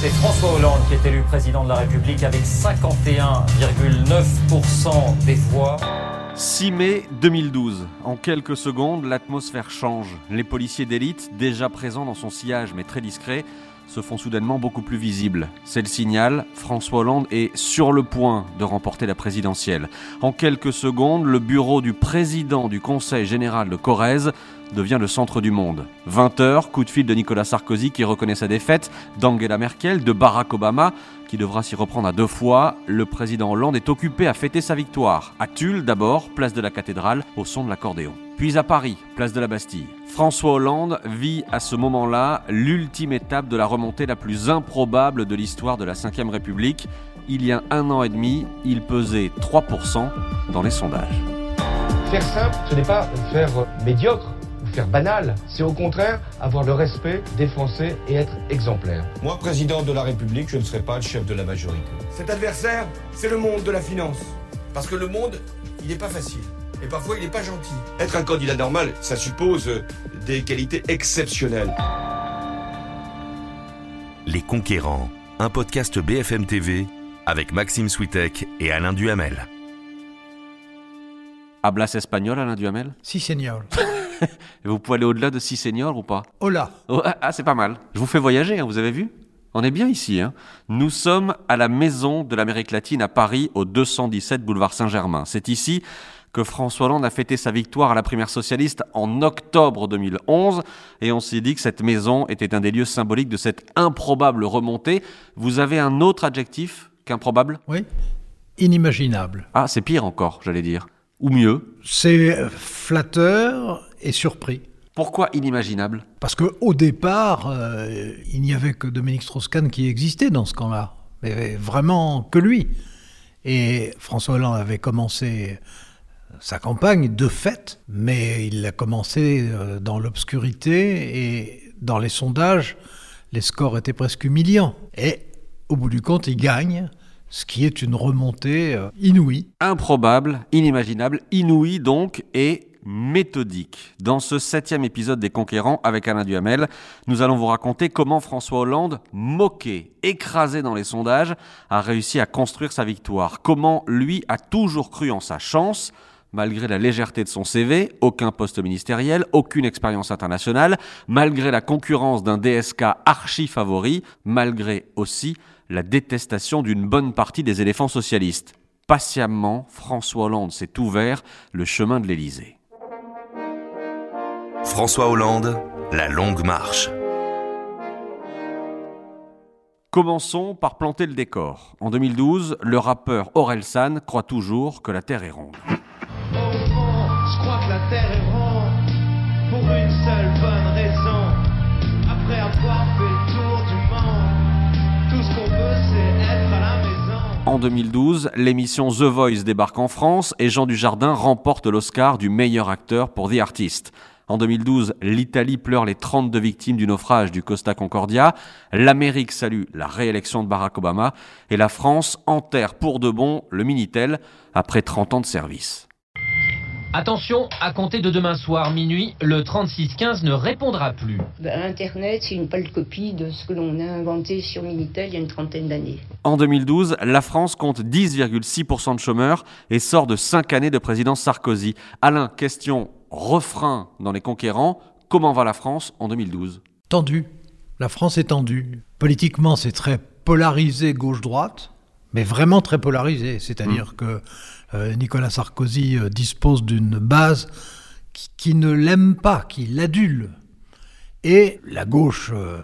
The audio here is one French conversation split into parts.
C'est François Hollande qui est élu président de la République avec 51,9% des voix. 6 mai 2012. En quelques secondes, l'atmosphère change. Les policiers d'élite, déjà présents dans son sillage mais très discrets, se font soudainement beaucoup plus visibles. C'est le signal, François Hollande est sur le point de remporter la présidentielle. En quelques secondes, le bureau du président du Conseil général de Corrèze devient le centre du monde. 20 heures, coup de fil de Nicolas Sarkozy qui reconnaît sa défaite, d'Angela Merkel, de Barack Obama qui devra s'y reprendre à deux fois. Le président Hollande est occupé à fêter sa victoire. À Tulle d'abord, place de la cathédrale, au son de l'accordéon. Puis à Paris, place de la Bastille. François Hollande vit à ce moment-là l'ultime étape de la remontée la plus improbable de l'histoire de la Ve République. Il y a un an et demi, il pesait 3% dans les sondages. Faire simple, ce n'est pas faire médiocre faire banal. C'est au contraire avoir le respect des Français et être exemplaire. Moi, président de la République, je ne serai pas le chef de la majorité. Cet adversaire, c'est le monde de la finance. Parce que le monde, il n'est pas facile. Et parfois, il n'est pas gentil. Être un candidat normal, ça suppose des qualités exceptionnelles. Les Conquérants, un podcast BFM TV avec Maxime Switek et Alain Duhamel. Hablas espagnol, Alain Duhamel? Si, seigneur. vous pouvez aller au-delà de 6 seniors ou pas? Hola. Oh, ah, ah, c'est pas mal. Je vous fais voyager, hein, vous avez vu? On est bien ici. Hein. Nous sommes à la Maison de l'Amérique latine à Paris, au 217 boulevard Saint-Germain. C'est ici que François Hollande a fêté sa victoire à la primaire socialiste en octobre 2011. Et on s'est dit que cette maison était un des lieux symboliques de cette improbable remontée. Vous avez un autre adjectif qu'improbable? Oui, inimaginable. Ah, c'est pire encore, j'allais dire. Ou mieux C'est flatteur et surpris. Pourquoi inimaginable? Parce qu'au départ, euh, il n'y avait que Dominique Strauss-Kahn qui existait dans ce camp-là. Mais vraiment que lui. Et François Hollande avait commencé sa campagne de fait, mais il a commencé euh, dans l'obscurité et dans les sondages, les scores étaient presque humiliants. Et au bout du compte, il gagne ce qui est une remontée euh, inouïe. Improbable, inimaginable, inouïe donc, et méthodique. Dans ce septième épisode des Conquérants avec Alain Duhamel, nous allons vous raconter comment François Hollande, moqué, écrasé dans les sondages, a réussi à construire sa victoire. Comment lui a toujours cru en sa chance, malgré la légèreté de son CV, aucun poste ministériel, aucune expérience internationale, malgré la concurrence d'un DSK archi favori, malgré aussi la détestation d'une bonne partie des éléphants socialistes. Patiemment, François Hollande s'est ouvert le chemin de l'Élysée. François Hollande, la longue marche. Commençons par planter le décor. En 2012, le rappeur Aurel San croit toujours que la Terre est ronde. Je crois que la Terre est ronde pour une seule bonne raison. Après avoir fait le tour du monde, tout ce qu'on veut c'est être à la maison. En 2012, l'émission The Voice débarque en France et Jean Dujardin remporte l'Oscar du meilleur acteur pour The Artist. En 2012, l'Italie pleure les 32 victimes du naufrage du Costa Concordia, l'Amérique salue la réélection de Barack Obama et la France enterre pour de bon le Minitel après 30 ans de service. Attention, à compter de demain soir minuit, le 3615 ne répondra plus. Ben, Internet, c'est une pâle copie de ce que l'on a inventé sur Minitel il y a une trentaine d'années. En 2012, la France compte 10,6% de chômeurs et sort de 5 années de présidence Sarkozy. Alain, question refrain dans Les Conquérants. Comment va la France en 2012 Tendue. La France est tendue. Politiquement, c'est très polarisé gauche-droite, mais vraiment très polarisé. C'est-à-dire hmm. que Nicolas Sarkozy euh, dispose d'une base qui, ne l'aime pas, qui l'adule. Et la gauche euh,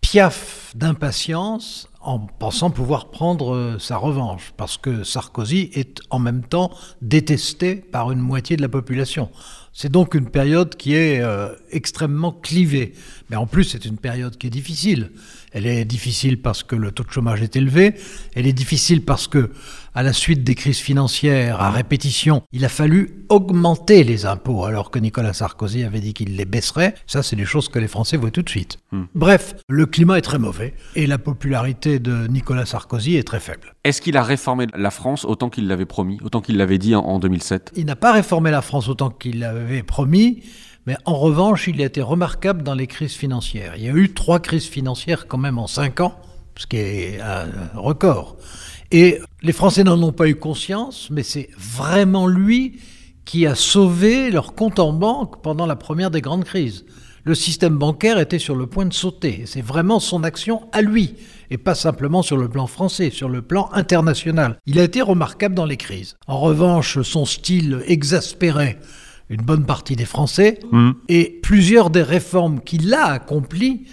piaffe d'impatience en pensant pouvoir prendre sa revanche, parce que Sarkozy est en même temps détesté par une moitié de la population. C'est donc une période qui est euh, extrêmement clivée. Mais en plus, c'est une période qui est difficile. Elle est difficile parce que le taux de chômage est élevé. Elle est difficile parce que, à la suite des crises financières à répétition, il a fallu augmenter les impôts alors que Nicolas Sarkozy avait dit qu'il les baisserait. Ça, c'est des choses que les Français voient tout de suite. Hmm. Bref, le climat est très mauvais et la popularité de Nicolas Sarkozy est très faible. Est-ce qu'il a réformé la France autant qu'il l'avait promis, autant qu'il l'avait dit en, en 2007 Il n'a pas réformé la France autant qu'il l'avait promis. Mais en revanche, il a été remarquable dans les crises financières. Il y a eu trois crises financières quand même en cinq ans ce qui est un record. Et les Français n'en ont pas eu conscience, mais c'est vraiment lui qui a sauvé leur compte en banque pendant la première des grandes crises. Le système bancaire était sur le point de sauter. C'est vraiment son action à lui, et pas simplement sur le plan français, sur le plan international. Il a été remarquable dans les crises. En revanche, son style exaspérait une bonne partie des Français, et plusieurs des réformes qu'il a accomplies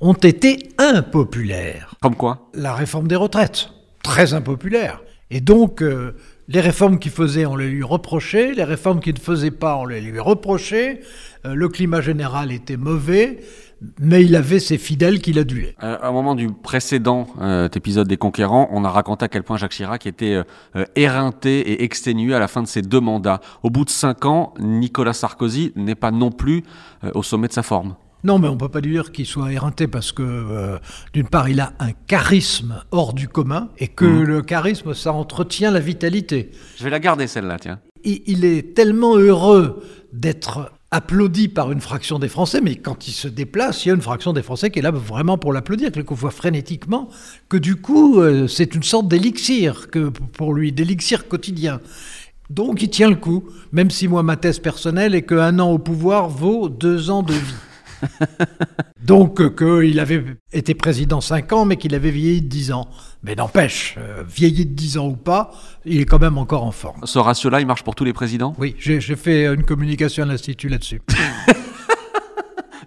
ont été impopulaires. Comme quoi? La réforme des retraites, très impopulaire. Et donc, euh, les réformes qu'il faisait, on les lui reprochait. Les réformes qu'il ne faisait pas, on les lui reprochait. Euh, le climat général était mauvais, mais il avait ses fidèles qu'il adulait. Euh, à un moment du précédent euh, épisode des Conquérants, on a raconté à quel point Jacques Chirac était euh, euh, éreinté et exténué à la fin de ses deux mandats. Au bout de cinq ans, Nicolas Sarkozy n'est pas non plus au sommet de sa forme. Non, mais on ne peut pas dire qu'il soit éreinté parce que, euh, d'une part, il a un charisme hors du commun et que Mhm. le charisme, ça entretient la vitalité. Je vais la garder celle-là, tiens. Il, il est tellement heureux d'être applaudi par une fraction des Français, mais quand il se déplace, il y a une fraction des Français qui est là vraiment pour l'applaudir, quelquefois frénétiquement, que du coup, euh, c'est une sorte d'élixir pour lui, d'élixir quotidien. Donc il tient le coup, même si moi ma thèse personnelle est qu'un an au pouvoir vaut deux ans de vie. Donc euh, qu'il avait été président 5 ans, mais qu'il avait vieilli de 10 ans. Mais n'empêche, euh, vieilli de 10 ans ou pas, il est quand même encore en forme. Ce ratio-là, il marche pour tous les présidents? Oui, j'ai fait une communication à l'Institut là-dessus.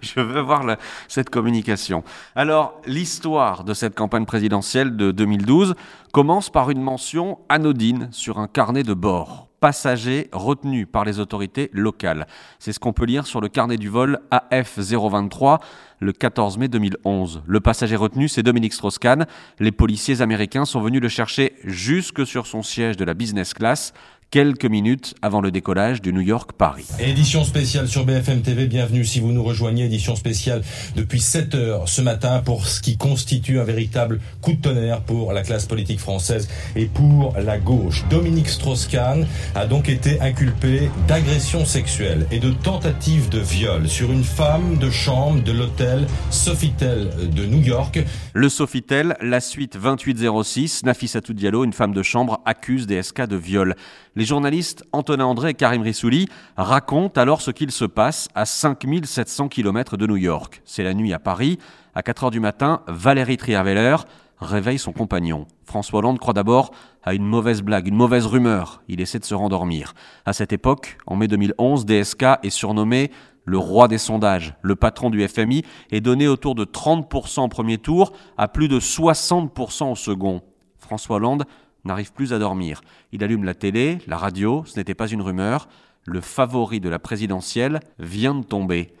Je veux voir la- cette communication. Alors, l'histoire de cette campagne présidentielle de 2012 commence par une mention anodine sur un carnet de bord. Passager retenu par les autorités locales. C'est ce qu'on peut lire sur le carnet du vol AF023 le 14 mai 2011. Le passager retenu, c'est Dominique Strauss-Kahn. Les policiers américains sont venus le chercher jusque sur son siège de la business class, quelques minutes avant le décollage du New York-Paris. Édition spéciale sur BFM TV, bienvenue si vous nous rejoignez, édition spéciale depuis 7 heures ce matin pour ce qui constitue un véritable coup de tonnerre pour la classe politique française et pour la gauche. Dominique Strauss-Kahn a donc été inculpé d'agression sexuelle et de tentative de viol sur une femme de chambre de l'hôtel Sofitel de New York. Le Sofitel, la suite 2806, Nafissatou Diallo, une femme de chambre, accuse DSK de viol. Les journalistes Antonin André et Karim Rissouli racontent alors ce qu'il se passe à 5700 km de New York. C'est la nuit à Paris. À 4 heures du matin, Valérie Trierweiler réveille son compagnon. François Hollande croit d'abord à une mauvaise blague, une mauvaise rumeur. Il essaie de se rendormir. À cette époque, en mai 2011, DSK est surnommé le roi des sondages. Le patron du FMI est donné autour de 30% au premier tour à plus de 60% au second. François Hollande n'arrive plus à dormir. Il allume la télé, la radio, ce n'était pas une rumeur. Le favori de la présidentielle vient de tomber.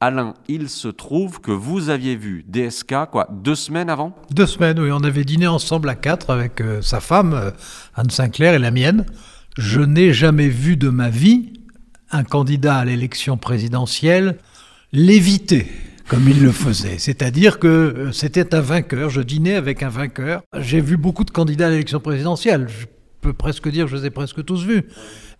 Alain, il se trouve que vous aviez vu DSK, quoi, deux semaines avant? Deux semaines, oui, on avait dîné ensemble à quatre avec euh, sa femme, euh, Anne Sinclair, et la mienne. Je n'ai jamais vu de ma vie un candidat à l'élection présidentielle l'éviter comme il le faisait. C'est-à-dire que euh, c'était un vainqueur, je dînais avec un vainqueur. J'ai vu beaucoup de candidats à l'élection présidentielle, je peux presque dire que je les ai presque tous vus.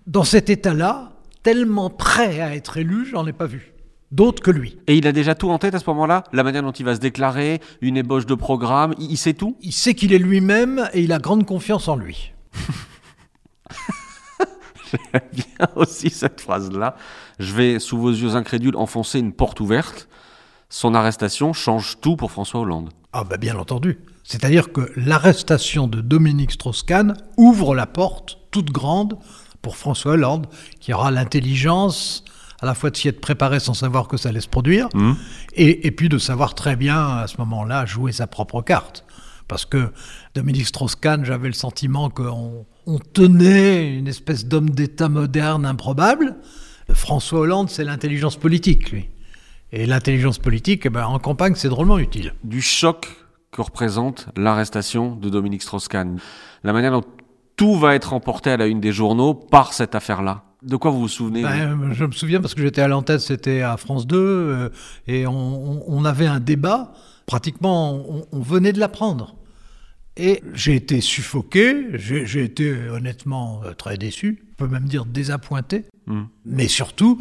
Dans cet état-là, tellement prêt à être élu, j'en ai pas vu. D'autres que lui. Et il a déjà tout en tête à ce moment-là? La manière dont il va se déclarer, une ébauche de programme, il, il sait tout? Il sait qu'il est lui-même et il a grande confiance en lui. J'aime bien aussi cette phrase-là. Je vais, sous vos yeux incrédules, enfoncer une porte ouverte. Son arrestation change tout pour François Hollande. Ah bah bien entendu. C'est-à-dire que l'arrestation de Dominique Strauss-Kahn ouvre la porte toute grande pour François Hollande, qui aura l'intelligence à la fois de s'y être préparé sans savoir que ça allait se produire, Mmh. et, et puis de savoir très bien à ce moment-là jouer sa propre carte. Parce que Dominique Strauss-Kahn, j'avais le sentiment qu'on on tenait une espèce d'homme d'État moderne improbable. François Hollande, c'est l'intelligence politique, lui. Et l'intelligence politique, eh ben, en campagne, c'est drôlement utile. Du choc que représente l'arrestation de Dominique Strauss-Kahn. La manière dont tout va être emporté à la une des journaux par cette affaire-là. De quoi vous vous souvenez Ben, je me souviens parce que j'étais à l'antenne, c'était à France 2, euh, et on, avait un débat. Pratiquement, on, on venait de l'apprendre. Et j'ai été suffoqué, j'ai été honnêtement euh, très déçu, on peut même dire désappointé. Hmm. Mais surtout,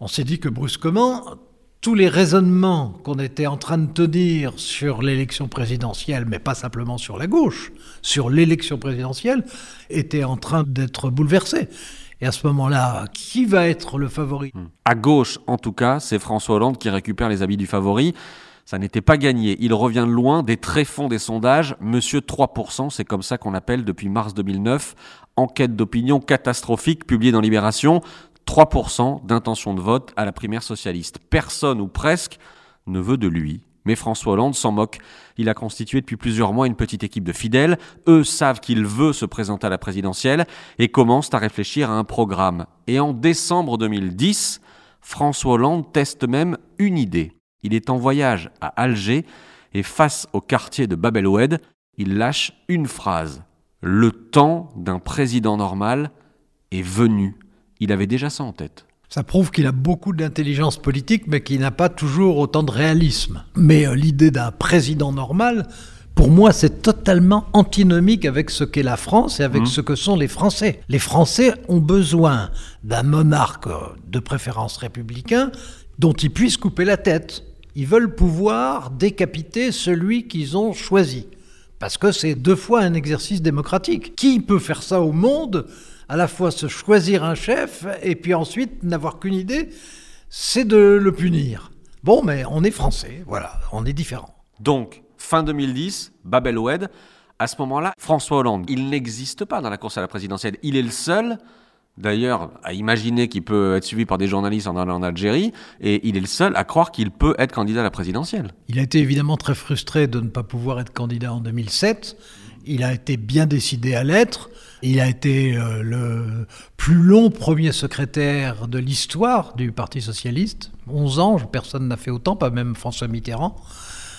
on s'est dit que brusquement, tous les raisonnements qu'on était en train de tenir sur l'élection présidentielle, mais pas simplement sur la gauche, sur l'élection présidentielle, étaient en train d'être bouleversés. Et à ce moment-là, qui va être le favori? À gauche, en tout cas, c'est François Hollande qui récupère les habits du favori. Ça n'était pas gagné. Il revient loin des tréfonds des sondages. Monsieur 3%, c'est comme ça qu'on appelle depuis mars 2009. Enquête d'opinion catastrophique publiée dans Libération. 3% d'intention de vote à la primaire socialiste. Personne ou presque ne veut de lui. Mais François Hollande s'en moque. Il a constitué depuis plusieurs mois une petite équipe de fidèles. Eux savent qu'il veut se présenter à la présidentielle et commencent à réfléchir à un programme. Et en décembre 2010, François Hollande teste même une idée. Il est en voyage à Alger et face au quartier de Bab el Oued, il lâche une phrase. Le temps d'un président normal est venu. Il avait déjà ça en tête. Ça prouve qu'il a beaucoup d'intelligence politique, mais qu'il n'a pas toujours autant de réalisme. Mais euh, l'idée d'un président normal, pour moi, c'est totalement antinomique avec ce qu'est la France et avec Mmh. ce que sont les Français. Les Français ont besoin d'un monarque euh, de préférence républicain dont ils puissent couper la tête. Ils veulent pouvoir décapiter celui qu'ils ont choisi. Parce que c'est deux fois un exercice démocratique. Qui peut faire ça au monde? À la fois se choisir un chef et puis ensuite n'avoir qu'une idée, c'est de le punir. Bon, mais on est français, voilà, on est différent. Donc, fin 2010, Bab el Oued. À ce moment-là, François Hollande, il n'existe pas dans la course à la présidentielle. Il est le seul, d'ailleurs, à imaginer qu'il peut être suivi par des journalistes en allant en Algérie, et il est le seul à croire qu'il peut être candidat à la présidentielle. Il a été évidemment très frustré de ne pas pouvoir être candidat en 2007. Il a été bien décidé à l'être. Il a été euh, le plus long premier secrétaire de l'histoire du Parti socialiste. 11 ans, personne n'a fait autant, pas même François Mitterrand.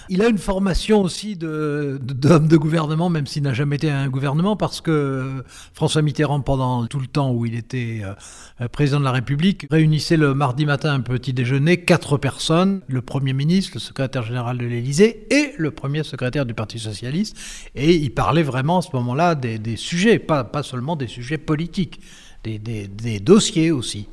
Il a une formation aussi de- de- d'homme de, gouvernement, même s'il n'a jamais été un gouvernement, parce que euh, François Mitterrand, pendant tout le temps où il était euh, euh, président de la République, réunissait le mardi matin un petit déjeuner, quatre personnes, le Premier ministre, le secrétaire général de l'Élysée et le premier secrétaire du Parti socialiste. Et il parlait vraiment à ce moment-là des, sujets, pas, seulement des sujets politiques, des dossiers aussi.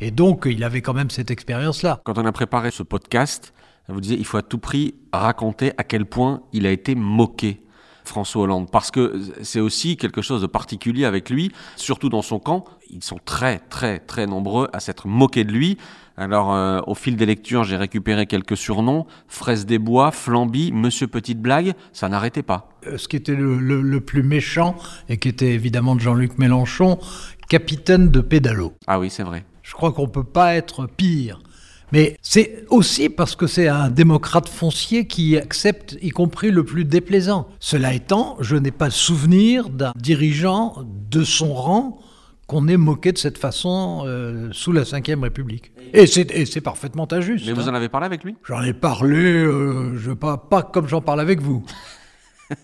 Et donc, il avait quand même cette expérience-là. Quand on a préparé ce podcast, vous disiez il faut à tout prix raconter à quel point il a été moqué. François Hollande, parce que c'est aussi quelque chose de particulier avec lui, surtout dans son camp. Ils sont très, très, très nombreux à s'être moqués de lui. Alors, euh, au fil des lectures, j'ai récupéré quelques surnoms Fraise des Bois, Flamby, Monsieur Petite Blague. Ça n'arrêtait pas. Euh, ce qui était le, le- le plus méchant, et qui était évidemment de Jean-Luc Mélenchon, capitaine de pédalo. Ah oui, c'est vrai. Je crois qu'on ne peut pas être pire. Mais c'est aussi parce que c'est un démocrate foncier qui accepte y compris le plus déplaisant. Cela étant, je n'ai pas souvenir d'un dirigeant de son rang qu'on ait moqué de cette façon euh, sous la Ve République. Et c'est et c'est parfaitement injuste. Mais vous hein. en avez parlé avec lui? J'en ai parlé, euh, je pas, pas comme j'en parle avec vous.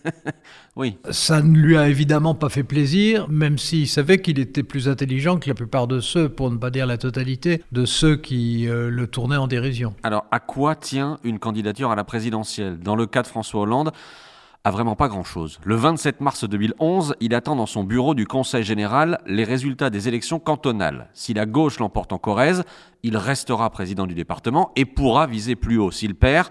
Oui. Ça ne lui a évidemment pas fait plaisir, même s'il savait qu'il était plus intelligent que la plupart de ceux, pour ne pas dire la totalité, de ceux qui euh, le tournaient en dérision. Alors, à quoi tient une candidature à la présidentielle? Dans le cas de François Hollande, à vraiment pas grand-chose. Le 27 mars 2011, il attend dans son bureau du Conseil général les résultats des élections cantonales. Si la gauche l'emporte en Corrèze, il restera président du département et pourra viser plus haut. S'il perd,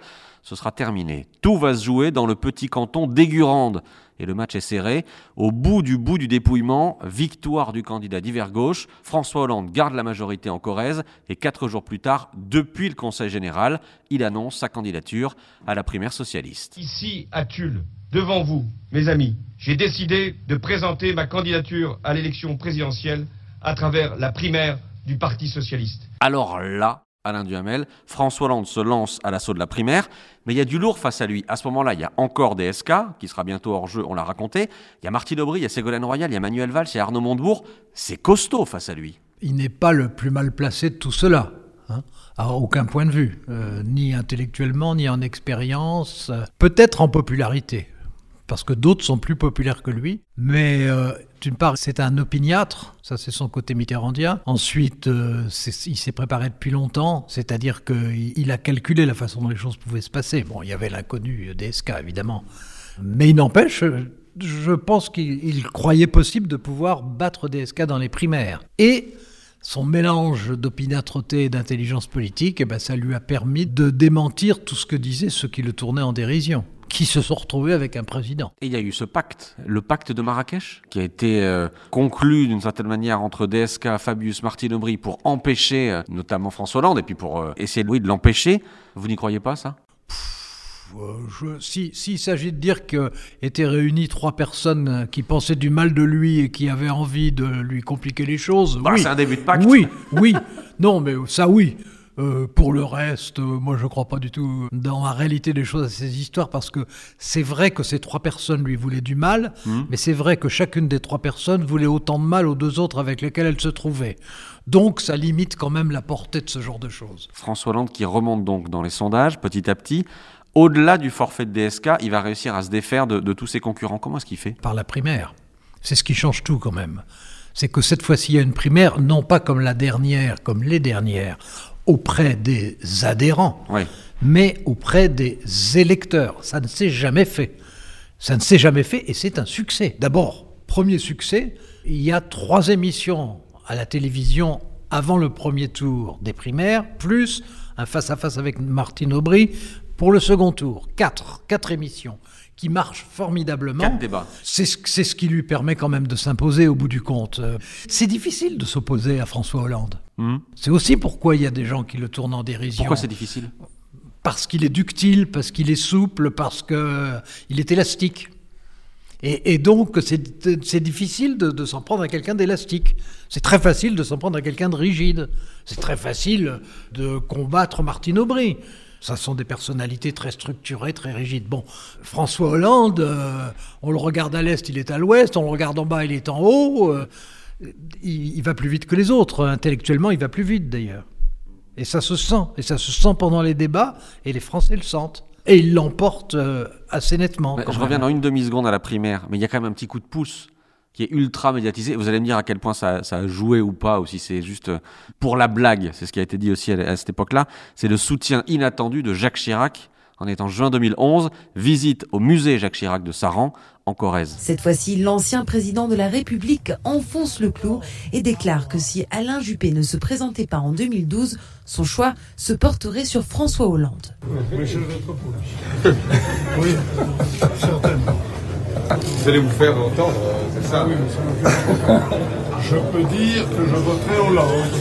ce sera terminé. Tout va se jouer dans le petit canton d'Aigurande. Et le match est serré. Au bout du bout du dépouillement, victoire du candidat d'hiver gauche. François Hollande garde la majorité en Corrèze. Et quatre jours plus tard, depuis le Conseil général, il annonce sa candidature à la primaire socialiste. Ici, à Tulle, devant vous, mes amis, j'ai décidé de présenter ma candidature à l'élection présidentielle à travers la primaire du Parti socialiste. Alors là, Alain Duhamel, François Hollande se lance à l'assaut de la primaire, mais il y a du lourd face à lui. À ce moment-là, il y a encore DSK, qui sera bientôt hors jeu, on l'a raconté. Il y a Martine Aubry, il y a Ségolène Royal, il y a Manuel Valls, il y a Arnaud Montebourg. C'est costaud face à lui. Il n'est pas le plus mal placé de tout cela, hein, à aucun point de vue, euh, ni intellectuellement, ni en expérience, euh, peut-être en popularité, parce que d'autres sont plus populaires que lui. Mais euh, d'une part, c'est un opiniâtre, ça c'est son côté mitterrandien. Ensuite, euh, il s'est préparé depuis longtemps, c'est-à-dire qu'il il a calculé la façon dont les choses pouvaient se passer. Bon, il y avait l'inconnu DSK, évidemment. Mais il n'empêche, je pense qu'il il croyait possible de pouvoir battre DSK dans les primaires. Et son mélange d'opiniâtreté et d'intelligence politique, eh ben, ça lui a permis de démentir tout ce que disaient ceux qui le tournaient en dérision qui se sont retrouvés avec un président. Et il y a eu ce pacte, le pacte de Marrakech, qui a été euh, conclu d'une certaine manière entre DSK, Fabius, Martine Aubry pour empêcher euh, notamment François Hollande et puis pour euh, essayer oui, de l'empêcher. Vous n'y croyez pas ça? Si s'il s'agit de dire qu'étaient réunies trois personnes qui pensaient du mal de lui et qui avaient envie de lui compliquer les choses, bah, oui. c'est un début de pacte. Oui, oui. non, mais ça, oui. Euh, pour le reste, euh, moi je ne crois pas du tout dans la réalité des choses à ces histoires parce que c'est vrai que ces trois personnes lui voulaient du mal, mmh. mais c'est vrai que chacune des trois personnes voulait autant de mal aux deux autres avec lesquelles elle se trouvait. Donc ça limite quand même la portée de ce genre de choses. François Hollande qui remonte donc dans les sondages petit à petit. Au-delà du forfait de DSK, il va réussir à se défaire de, de tous ses concurrents. Comment est-ce qu'il fait? Par la primaire. C'est ce qui change tout quand même. C'est que cette fois-ci, il y a une primaire, non pas comme la dernière, comme les dernières, auprès des adhérents, oui. mais auprès des électeurs. Ça ne s'est jamais fait. Ça ne s'est jamais fait et c'est un succès. D'abord, premier succès, il y a trois émissions à la télévision avant le premier tour des primaires, plus un face-à-face avec Martine Aubry pour le second tour. Quatre, quatre émissions qui marchent formidablement. C'est ce, ce qui lui permet quand même de s'imposer au bout du compte. C'est difficile de s'opposer à François Hollande. Mmh. C'est aussi pourquoi il y a des gens qui le tournent en dérision. Pourquoi c'est difficile? Parce qu'il est ductile, parce qu'il est souple, parce qu'il est élastique. Et, et donc, c'est difficile de, de s'en prendre à quelqu'un d'élastique. C'est très facile de s'en prendre à quelqu'un de rigide. C'est très facile de combattre Martine Aubry. Ça sont des personnalités très structurées, très rigides. Bon, François Hollande, euh, on le regarde à l'est, il est à l'ouest, on le regarde en bas, il est en haut. Euh, il, il, va plus vite que les autres. Intellectuellement, il va plus vite d'ailleurs. Et ça se sent. Et ça se sent pendant les débats, et les Français le sentent. Et ils l'emportent euh, assez nettement. je même. reviens dans une demi-seconde à la primaire, mais il y a quand même un petit coup de pouce qui est ultra médiatisé. Vous allez me dire à quel point ça, ça a joué ou pas, ou si c'est juste pour la blague, c'est ce qui a été dit aussi à, à cette époque-là. C'est le soutien inattendu de Jacques Chirac en étant juin 2011, visite au musée Jacques Chirac de Saran, en Corrèze. Cette fois-ci, l'ancien président de la République enfonce le clou et déclare que si Alain Juppé ne se présentait pas en 2012, son choix se porterait sur François Hollande. Oui, je voterai pour lui. Oui, certainement. Vous allez vous faire entendre, c'est ça Oui, je peux dire que je voterai Hollande.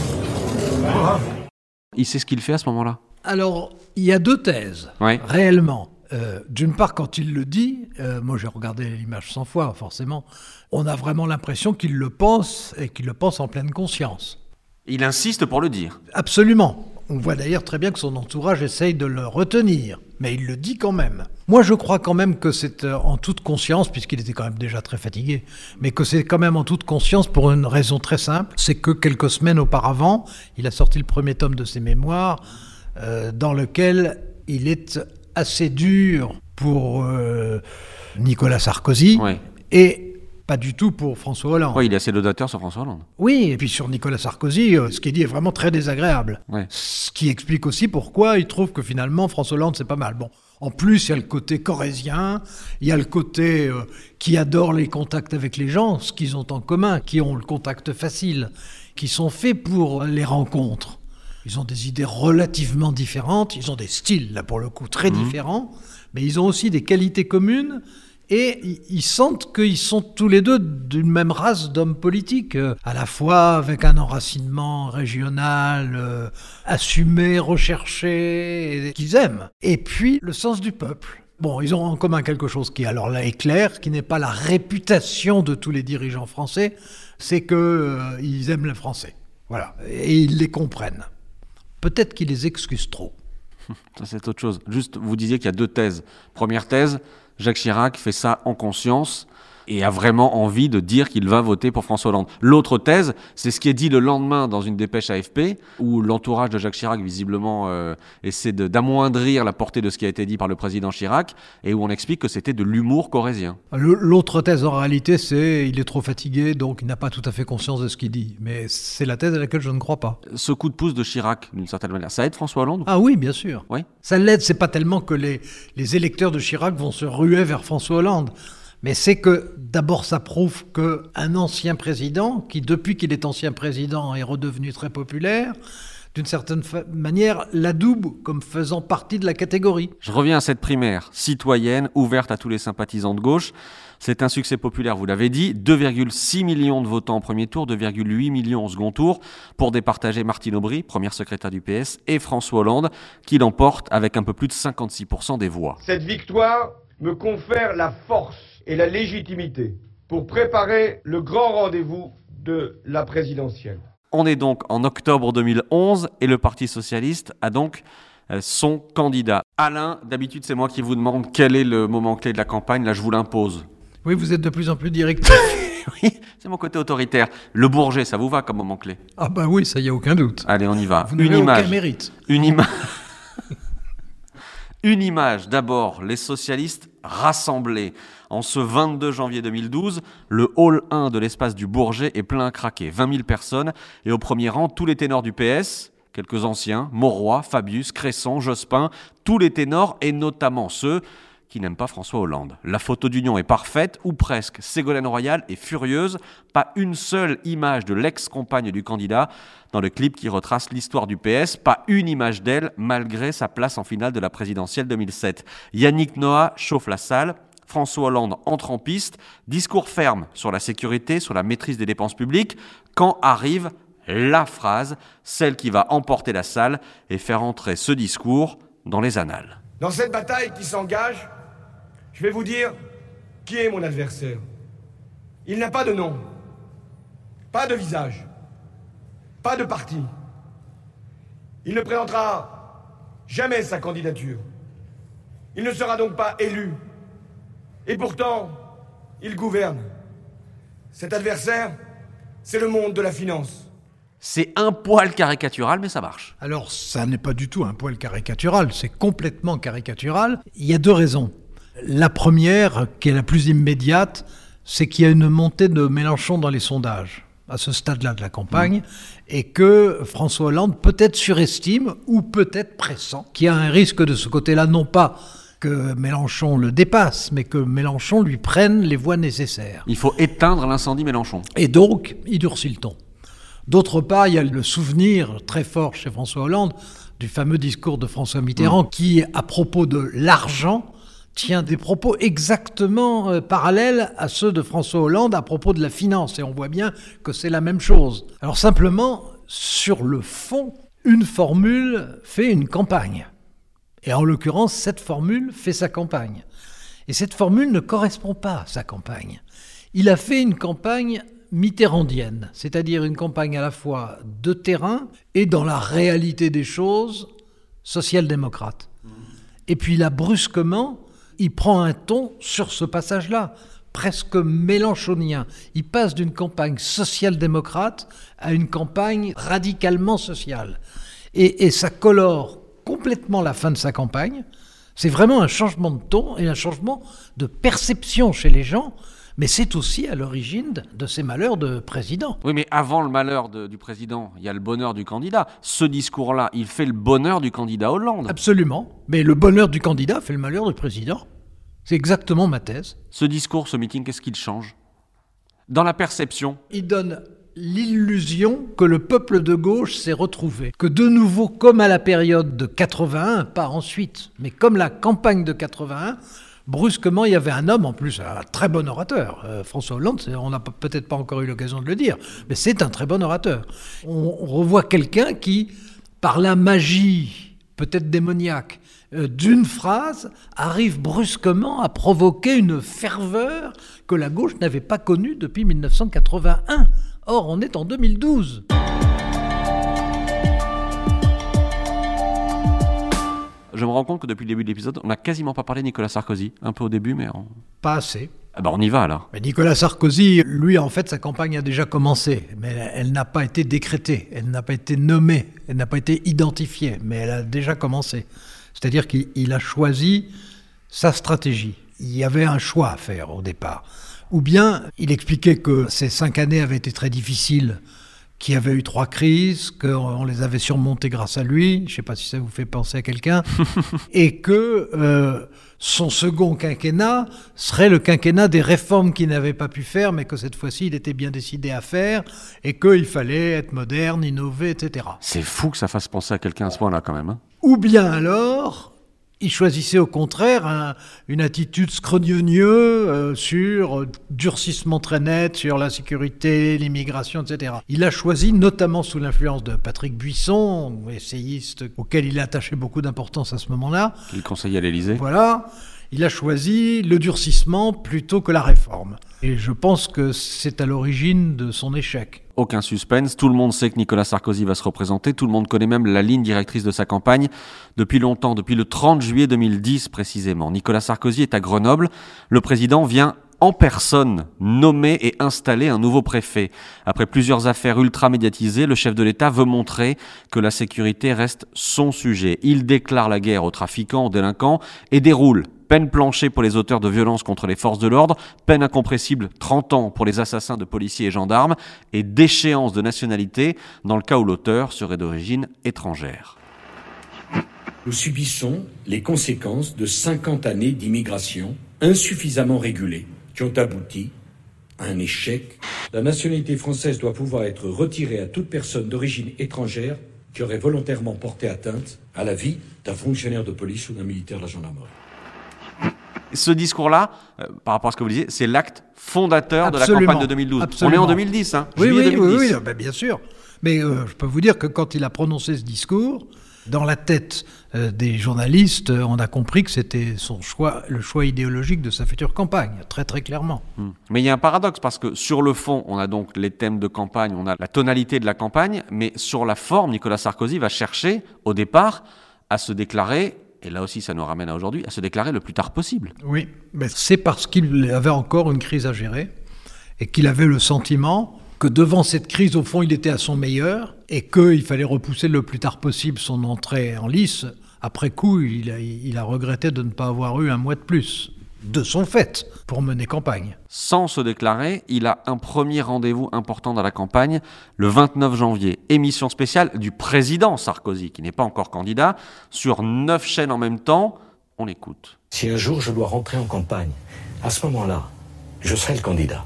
Il sait ce qu'il fait à ce moment-là Alors, il y a deux thèses, ouais. réellement. Euh, D'une part, quand il le dit, euh, moi j'ai regardé l'image 100 fois, forcément, on a vraiment l'impression qu'il le pense et qu'il le pense en pleine conscience. Il insiste pour le dire. Absolument. On voit d'ailleurs très bien que son entourage essaye de le retenir, mais il le dit quand même. Moi, je crois quand même que c'est en toute conscience, puisqu'il était quand même déjà très fatigué, mais que c'est quand même en toute conscience pour une raison très simple, c'est que quelques semaines auparavant, il a sorti le premier tome de ses mémoires, euh, dans lequel il est assez dur pour euh, Nicolas Sarkozy ouais. et pas du tout pour François Hollande. Oui, il est assez laudateur sur François Hollande. Oui, et puis sur Nicolas Sarkozy, euh, ce qui est dit est vraiment très désagréable. Ouais. Ce qui explique aussi pourquoi il trouve que finalement François Hollande c'est pas mal. Bon, en plus il y a le côté corrézien, il y a le côté euh, qui adore les contacts avec les gens, ce qu'ils ont en commun, qui ont le contact facile, qui sont faits pour les rencontres. Ils ont des idées relativement différentes, ils ont des styles, là pour le coup, très mmh. différents, mais ils ont aussi des qualités communes et ils sentent qu'ils sont tous les deux d'une même race d'hommes politiques, euh, à la fois avec un enracinement régional, euh, assumé, recherché, qu'ils aiment, et puis le sens du peuple. Bon, ils ont en commun quelque chose qui, alors là, est clair, qui n'est pas la réputation de tous les dirigeants français, c'est qu'ils euh, aiment les Français. Voilà. Et ils les comprennent. Peut-être qu'ils les excusent trop. Ça, c'est autre chose. Juste, vous disiez qu'il y a deux thèses. Première thèse, Jacques Chirac fait ça en conscience et a vraiment envie de dire qu'il va voter pour François Hollande. L'autre thèse, c'est ce qui est dit le lendemain dans une dépêche AFP, où l'entourage de Jacques Chirac, visiblement, euh, essaie d'amoindrir la portée de ce qui a été dit par le président Chirac, et où on explique que c'était de l'humour corrézien. L'autre thèse, en réalité, c'est il est trop fatigué, donc il n'a pas tout à fait conscience de ce qu'il dit. Mais c'est la thèse à laquelle je ne crois pas. Ce coup de pouce de Chirac, d'une certaine manière, ça aide François Hollande Ah oui, bien sûr. Oui. Ça l'aide, c'est pas tellement que les, les électeurs de Chirac vont se ruer vers François Hollande. Mais c'est que d'abord ça prouve qu'un ancien président, qui depuis qu'il est ancien président est redevenu très populaire, d'une certaine manière, la double comme faisant partie de la catégorie. Je reviens à cette primaire citoyenne, ouverte à tous les sympathisants de gauche. C'est un succès populaire, vous l'avez dit. 2,6 millions de votants au premier tour, 2,8 millions au second tour, pour départager Martine Aubry, première secrétaire du PS, et François Hollande, qui l'emporte avec un peu plus de 56% des voix. Cette victoire me confère la force et la légitimité pour préparer le grand rendez-vous de la présidentielle. On est donc en octobre 2011 et le Parti socialiste a donc euh, son candidat. Alain, d'habitude c'est moi qui vous demande quel est le moment clé de la campagne, là je vous l'impose. Oui, vous êtes de plus en plus direct. oui, c'est mon côté autoritaire. Le Bourget, ça vous va comme moment clé? Ah bah oui, ça y a aucun doute. Allez, on y va. Vous Une image. Aucun mérite. Une image. Une image, d'abord, les socialistes rassemblés. En ce 22 janvier 2012, le hall 1 de l'espace du Bourget est plein à craquer, 20 000 personnes, et au premier rang, tous les ténors du PS, quelques anciens, Mauroy, Fabius, Cresson, Jospin, tous les ténors, et notamment ceux qui n'aime pas François Hollande. La photo d'union est parfaite, ou presque. Ségolène Royal est furieuse. Pas une seule image de l'ex-compagne du candidat dans le clip qui retrace l'histoire du PS. Pas une image d'elle, malgré sa place en finale de la présidentielle 2007. Yannick Noah chauffe la salle. François Hollande entre en piste. Discours ferme sur la sécurité, sur la maîtrise des dépenses publiques. Quand arrive la phrase, celle qui va emporter la salle et faire entrer ce discours dans les annales. Dans cette bataille qui s'engage, je vais vous dire qui est mon adversaire. Il n'a pas de nom, pas de visage, pas de parti. Il ne présentera jamais sa candidature. Il ne sera donc pas élu. Et pourtant, il gouverne. Cet adversaire, c'est le monde de la finance. C'est un poil caricatural, mais ça marche. Alors, ça n'est pas du tout un poil caricatural, c'est complètement caricatural. Il y a deux raisons. La première, qui est la plus immédiate, c'est qu'il y a une montée de Mélenchon dans les sondages à ce stade-là de la campagne, et que François Hollande peut-être surestime ou peut-être pressant qu'il y a un risque de ce côté-là, non pas que Mélenchon le dépasse, mais que Mélenchon lui prenne les voies nécessaires. Il faut éteindre l'incendie Mélenchon. Et donc, il durcit le ton. D'autre part, il y a le souvenir très fort chez François Hollande du fameux discours de François Mitterrand qui, à propos de l'argent, tient des propos exactement euh, parallèles à ceux de François Hollande à propos de la finance. Et on voit bien que c'est la même chose. Alors simplement, sur le fond, une formule fait une campagne. Et en l'occurrence, cette formule fait sa campagne. Et cette formule ne correspond pas à sa campagne. Il a fait une campagne mitterrandienne, c'est-à-dire une campagne à la fois de terrain et dans la réalité des choses social-démocrate. Et puis là, brusquement, il prend un ton sur ce passage-là, presque mélanchonien. Il passe d'une campagne social-démocrate à une campagne radicalement sociale. Et, ça colore complètement la fin de sa campagne. C'est vraiment un changement de ton et un changement de perception chez les gens mais c'est aussi à l'origine de ces malheurs de président. Oui, mais avant le malheur du président, il y a le bonheur du candidat. Ce discours-là, il fait le bonheur du candidat Hollande. Absolument. Mais le bonheur du candidat fait le malheur du président. C'est exactement ma thèse. Ce discours, ce meeting, qu'est-ce qu'il change? Dans la perception Il donne l'illusion que le peuple de gauche s'est retrouvé, que de nouveau, comme à la période de 81, pas ensuite, mais comme la campagne de 81, brusquement, il y avait un homme, en plus un très bon orateur. Euh, François Hollande, on n'a peut-être pas encore eu l'occasion de le dire, mais c'est un très bon orateur. On, revoit quelqu'un qui, par la magie, peut-être démoniaque, euh, d'une phrase, arrive brusquement à provoquer une ferveur que la gauche n'avait pas connue depuis 1981. Or, on est en 2012. Je me rends compte que depuis le début de l'épisode, on n'a quasiment pas parlé de Nicolas Sarkozy. Un peu au début, mais. Pas assez. Ah bah on y va alors. Mais Nicolas Sarkozy, lui, en fait, sa campagne a déjà commencé, mais elle n'a pas été décrétée, elle n'a pas été nommée, elle n'a pas été identifiée, mais elle a déjà commencé. C'est-à-dire qu'il a choisi sa stratégie. Il y avait un choix à faire au départ. Ou bien il expliquait que ces cinq années avaient été très difficiles qui avait eu trois crises, qu'on les avait surmontées grâce à lui, je ne sais pas si ça vous fait penser à quelqu'un, et que euh, son second quinquennat serait le quinquennat des réformes qu'il n'avait pas pu faire, mais que cette fois-ci il était bien décidé à faire, et qu'il fallait être moderne, innover, etc. C'est fou que ça fasse penser à quelqu'un à ce point-là quand même. hein. Ou bien alors, il choisissait au contraire un- une attitude scrognonieux euh, sur durcissement très net sur la sécurité, l'immigration, etc. Il a choisi, notamment sous l'influence de Patrick Buisson, essayiste auquel il attachait beaucoup d'importance à ce moment-là, Qu'il conseillait à l'Élysée. voilà, il a choisi le durcissement plutôt que la réforme. Et je pense que c'est à l'origine de son échec. Aucun suspense, tout le monde sait que Nicolas Sarkozy va se représenter, tout le monde connaît même la ligne directrice de sa campagne depuis longtemps, depuis le 30 juillet 2010 précisément. Nicolas Sarkozy est à Grenoble, le président vient en personne nommer et installer un nouveau préfet. Après plusieurs affaires ultra médiatisées, le chef de l'État veut montrer que la sécurité reste son sujet. Il déclare la guerre aux trafiquants, aux délinquants et déroule peine planchée pour les auteurs de violences contre les forces de l'ordre, peine incompressible 30 ans pour les assassins de policiers et gendarmes, et déchéance de nationalité dans le cas où l'auteur serait d'origine étrangère. Nous subissons les conséquences de 50 années d'immigration insuffisamment régulée qui ont abouti à un échec. La nationalité française doit pouvoir être retirée à toute personne d'origine étrangère qui aurait volontairement porté atteinte à la vie d'un fonctionnaire de police ou d'un militaire de la gendarmerie. Ce discours-là, euh, par rapport à ce que vous disiez, c'est l'acte fondateur de la campagne de 2012. absolument. On est en 2010, hein Oui, juillet oui, oui, 2010. oui, ben, bien sûr. Mais euh, je peux vous dire que quand il a prononcé ce discours, dans la tête euh, des journalistes, euh, on a compris que c'était son choix, le choix idéologique de sa future campagne, très très clairement. Hmm. Mais il y a un paradoxe parce que sur le fond, on a donc les thèmes de campagne, on a la tonalité de la campagne, mais sur la forme, Nicolas Sarkozy va chercher au départ à se déclarer, et là aussi ça nous ramène à aujourd'hui, à se déclarer le plus tard possible. Oui, mais c'est parce qu'il avait encore une crise à gérer et qu'il avait le sentiment que devant cette crise, au fond, il était à son meilleur et qu'il fallait repousser le plus tard possible son entrée en lice. Après coup, il a, il a regretté de ne pas avoir eu un mois de plus de son fait pour mener campagne. Sans se déclarer, il a un premier rendez-vous important dans la campagne le 29 janvier. Émission spéciale du président Sarkozy, qui n'est pas encore candidat, sur neuf chaînes en même temps. On écoute. Si un jour je dois rentrer en campagne, à ce moment-là, je serai le candidat.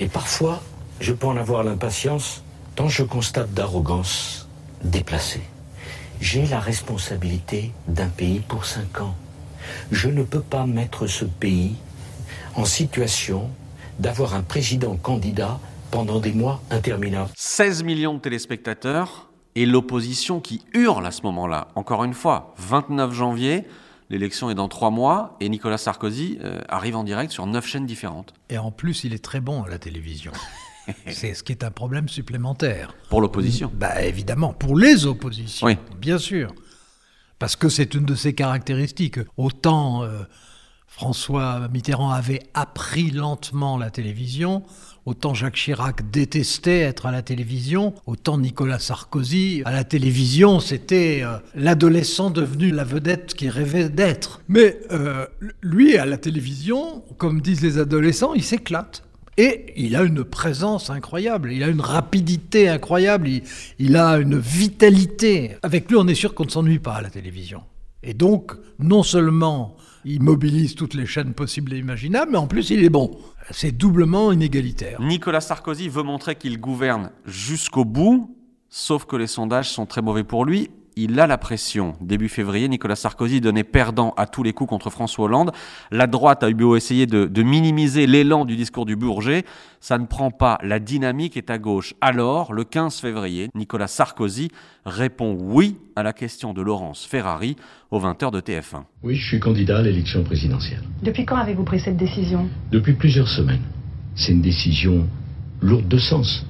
Et parfois, je peux en avoir l'impatience tant je constate d'arrogance déplacée. J'ai la responsabilité d'un pays pour cinq ans. Je ne peux pas mettre ce pays en situation d'avoir un président candidat pendant des mois interminables. 16 millions de téléspectateurs et l'opposition qui hurle à ce moment-là. Encore une fois, 29 janvier, l'élection est dans trois mois et Nicolas Sarkozy euh, arrive en direct sur neuf chaînes différentes. Et en plus, il est très bon à la télévision. C'est ce qui est un problème supplémentaire. Pour l'opposition Bah évidemment, pour les oppositions, Oui. bien sûr. Parce que c'est une de ses caractéristiques. Autant euh, François Mitterrand avait appris lentement la télévision, autant Jacques Chirac détestait être à la télévision, autant Nicolas Sarkozy à la télévision, c'était euh, l'adolescent devenu la vedette qu'il rêvait d'être. Mais euh, lui, à la télévision, comme disent les adolescents, il s'éclate. Et il a une présence incroyable, il a une rapidité incroyable, il, a une vitalité. Avec lui, on est sûr qu'on ne s'ennuie pas à la télévision. Et donc, non seulement il mobilise toutes les chaînes possibles et imaginables, mais en plus, il est bon. C'est doublement inégalitaire. Nicolas Sarkozy veut montrer qu'il gouverne jusqu'au bout, sauf que les sondages sont très mauvais pour lui. Il a la pression. Début février, Nicolas Sarkozy donnait perdant à tous les coups contre François Hollande. La droite a eu beau essayer de, de minimiser l'élan du discours du Bourget. Ça ne prend pas. La dynamique est à gauche. Alors, le 15 février, Nicolas Sarkozy répond oui à la question de Laurence Ferrari au 20h de TF1. Oui, je suis candidat à l'élection présidentielle. Depuis quand avez-vous pris cette décision? Depuis plusieurs semaines. C'est une décision lourde de sens.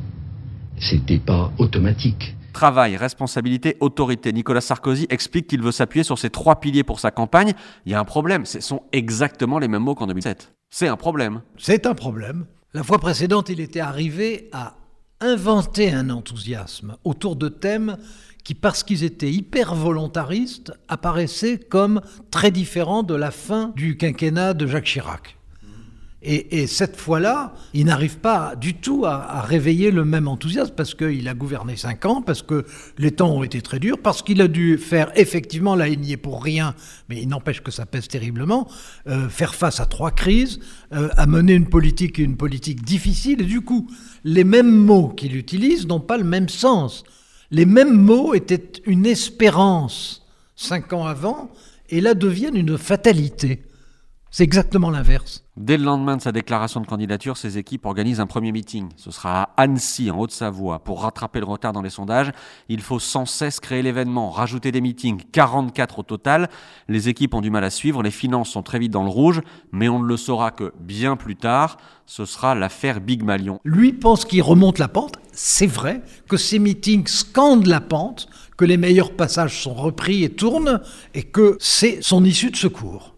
C'était pas automatique. Travail, responsabilité, autorité. Nicolas Sarkozy explique qu'il veut s'appuyer sur ces trois piliers pour sa campagne. Il y a un problème, ce sont exactement les mêmes mots qu'en 2007. C'est un problème. C'est un problème. La fois précédente, il était arrivé à inventer un enthousiasme autour de thèmes qui, parce qu'ils étaient hyper volontaristes, apparaissaient comme très différents de la fin du quinquennat de Jacques Chirac. Et, et cette fois-là, il n'arrive pas du tout à, à, réveiller le même enthousiasme parce qu'il a gouverné cinq ans, parce que les temps ont été très durs, parce qu'il a dû faire effectivement, là il n'y est pour rien, mais il n'empêche que ça pèse terriblement, euh, faire face à trois crises, euh, à mener une politique, une politique difficile, et du coup, les mêmes mots qu'il utilise n'ont pas le même sens. Les mêmes mots étaient une espérance cinq ans avant, et là deviennent une fatalité. C'est exactement l'inverse. Dès le lendemain de sa déclaration de candidature, ses équipes organisent un premier meeting. Ce sera à Annecy, en Haute-Savoie. Pour rattraper le retard dans les sondages, il faut sans cesse créer l'événement, rajouter des meetings, 44 au total. Les équipes ont du mal à suivre, les finances sont très vite dans le rouge, mais on ne le saura que bien plus tard. Ce sera l'affaire Big Malion. Lui pense qu'il remonte la pente. C'est vrai que ces meetings scandent la pente, que les meilleurs passages sont repris et tournent, et que c'est son issue de secours.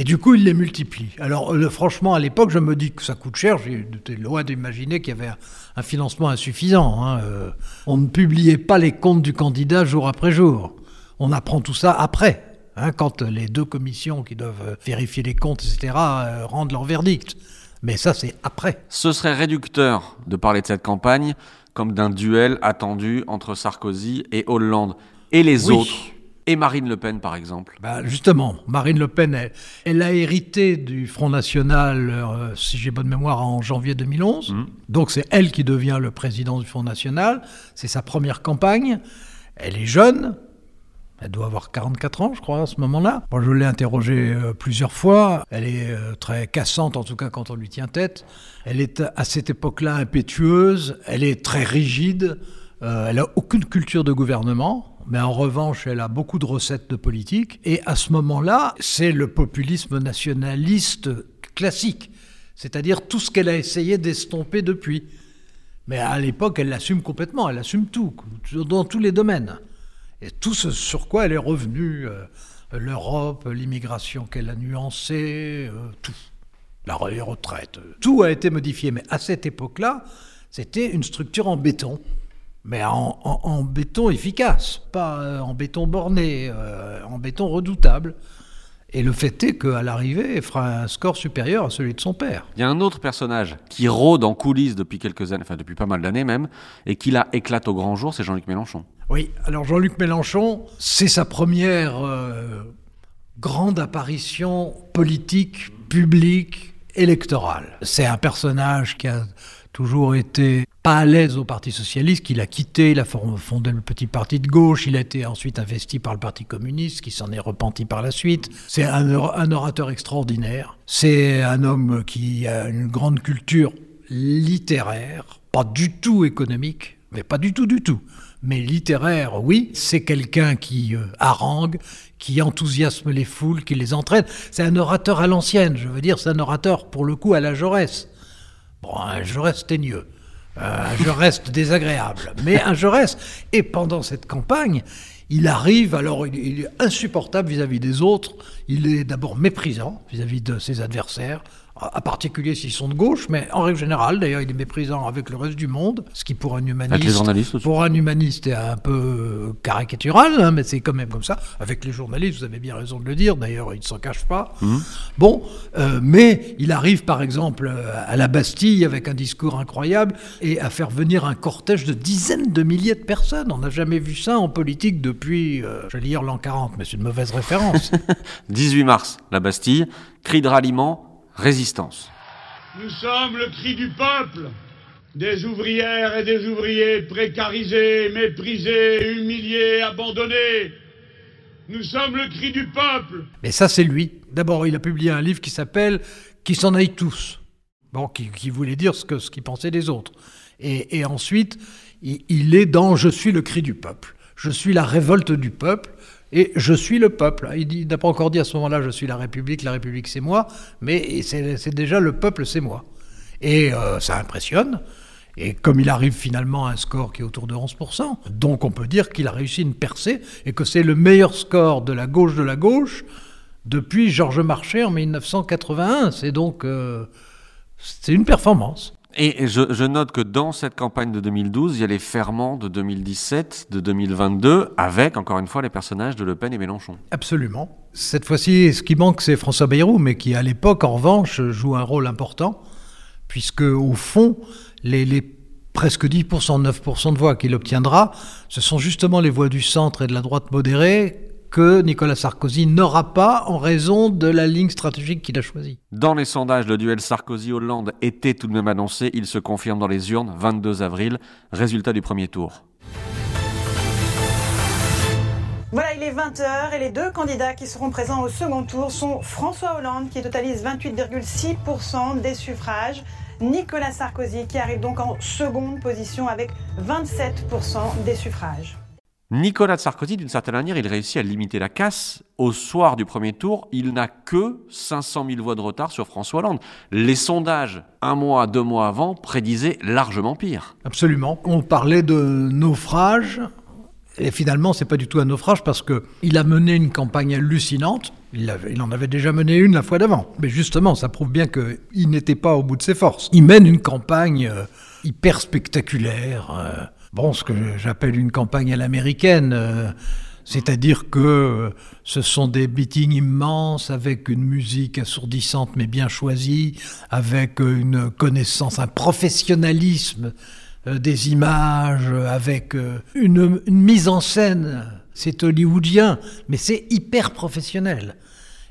Et du coup, il les multiplie. Alors, euh, franchement, à l'époque, je me dis que ça coûte cher. J'étais loin d'imaginer qu'il y avait un, un, financement insuffisant. Hein. Euh, on ne publiait pas les comptes du candidat jour après jour. On apprend tout ça après, hein, quand les deux commissions qui doivent vérifier les comptes, etc., euh, rendent leur verdict. Mais ça, c'est après. Ce serait réducteur de parler de cette campagne comme d'un duel attendu entre Sarkozy et Hollande. Et les oui. autres et Marine Le Pen, par exemple bah Justement, Marine Le Pen, elle, elle a hérité du Front National, euh, si j'ai bonne mémoire, en janvier 2011. Mmh. Donc c'est elle qui devient le président du Front National. C'est sa première campagne. Elle est jeune. Elle doit avoir 44 ans, je crois, à ce moment-là. Bon, je l'ai interrogée euh, plusieurs fois. Elle est euh, très cassante, en tout cas quand on lui tient tête. Elle est à cette époque-là impétueuse. Elle est très rigide. Euh, elle n'a aucune culture de gouvernement, mais en revanche, elle a beaucoup de recettes de politique. Et à ce moment-là, c'est le populisme nationaliste classique, c'est-à-dire tout ce qu'elle a essayé d'estomper depuis. Mais à l'époque, elle l'assume complètement, elle assume tout, dans tous les domaines. Et tout ce sur quoi elle est revenue, euh, l'Europe, l'immigration qu'elle a nuancée, euh, tout. La, les retraites, tout a été modifié. Mais à cette époque-là, c'était une structure en béton mais en, en, en, béton efficace, pas euh, en béton borné, euh, en béton redoutable. Et le fait est qu'à l'arrivée, elle fera un score supérieur à celui de son père. Il y a un autre personnage qui rôde en coulisses depuis quelques années, enfin depuis pas mal d'années même, et qui là éclate au grand jour, c'est Jean-Luc Mélenchon. Oui, alors Jean-Luc Mélenchon, c'est sa première euh, grande apparition politique, publique, électorale. C'est un personnage qui a toujours été pas à l'aise au Parti socialiste, qu'il a quitté, il a fondé le petit parti de gauche, il a été ensuite investi par le Parti communiste, qui s'en est repenti par la suite. C'est un, orateur extraordinaire. C'est un homme qui a une grande culture littéraire, pas du tout économique, mais pas du tout du tout. Mais littéraire, oui, c'est quelqu'un qui euh, harangue, qui enthousiasme les foules, qui les entraîne. C'est un orateur à l'ancienne, je veux dire, c'est un orateur pour le coup à la Jaurès. Bon, un Jaurès teigneux. Euh, un Jaurès désagréable, mais un Jaurès. Et pendant cette campagne, il arrive, alors il, est insupportable vis-à-vis -vis des autres, il est d'abord méprisant vis-à-vis -vis de ses adversaires, en particulier s'ils sont de gauche, mais en règle générale, d'ailleurs, il est méprisant avec le reste du monde, ce qui pour un humaniste, pour un humaniste est un peu caricatural, hein, mais c'est quand même comme ça. Avec les journalistes, vous avez bien raison de le dire. D'ailleurs, ils ne s'en cachent pas. Mmh. Bon, euh, mais il arrive, par exemple, à la Bastille avec un discours incroyable et à faire venir un cortège de dizaines de milliers de personnes. On n'a jamais vu ça en politique depuis, euh, je vais dire l'an 40, mais c'est une mauvaise référence. 18 mars, la Bastille, cri de ralliement résistance. Nous sommes le cri du peuple, des ouvrières et des ouvriers précarisés, méprisés, humiliés, abandonnés. Nous sommes le cri du peuple. Mais ça, c'est lui. D'abord, il a publié un livre qui s'appelle Qui s'en aillent tous. Bon, qui, qui, voulait dire ce qu'il ce qu pensait des autres. Et, et ensuite, il, il est dans Je suis le cri du peuple. Je suis la révolte du peuple. Et je suis le peuple. Il n'a pas encore dit à ce moment-là, je suis la République, la République c'est moi, mais c'est déjà le peuple c'est moi. Et euh, ça impressionne. Et comme il arrive finalement à un score qui est autour de 11%, donc on peut dire qu'il a réussi une percée et que c'est le meilleur score de la gauche de la gauche depuis Georges Marchais en 1981. C'est donc euh, c'est une performance. Et je, note que dans cette campagne de 2012, il y a les ferments de 2017, de 2022, avec, encore une fois, les personnages de Le Pen et Mélenchon. Absolument. Cette fois-ci, ce qui manque, c'est François Bayrou, mais qui, à l'époque, en revanche, joue un rôle important, puisque, au fond, les presque 10%, 9% de voix qu'il obtiendra, ce sont justement les voix du centre et de la droite modérée que Nicolas Sarkozy n'aura pas en raison de la ligne stratégique qu'il a choisie. Dans les sondages, le duel Sarkozy-Hollande était tout de même annoncé. Il se confirme dans les urnes, 22 avril. Résultat du premier tour. Voilà, il est 20h et les deux candidats qui seront présents au second tour sont François Hollande qui totalise 28,6% des suffrages, Nicolas Sarkozy qui arrive donc en seconde position avec 27% des suffrages. Nicolas Sarkozy, d'une certaine manière, il réussit à limiter la casse. Au soir du premier tour, il n'a que 500 000 voix de retard sur François Hollande. Les sondages, un mois, deux mois avant, prédisaient largement pire. Absolument. On parlait de naufrage. Et finalement, c'est pas du tout un naufrage parce que il a mené une campagne hallucinante. Il, en avait déjà mené une la fois d'avant. Mais justement, ça prouve bien qu'il n'était pas au bout de ses forces. Il mène une campagne euh, hyper spectaculaire. Euh, bon, ce que j'appelle une campagne à l'américaine. Euh, c'est-à-dire que euh, ce sont des meetings immenses avec une musique assourdissante mais bien choisie, avec euh, une connaissance, un professionnalisme des images, avec une mise en scène. C'est hollywoodien, mais c'est hyper professionnel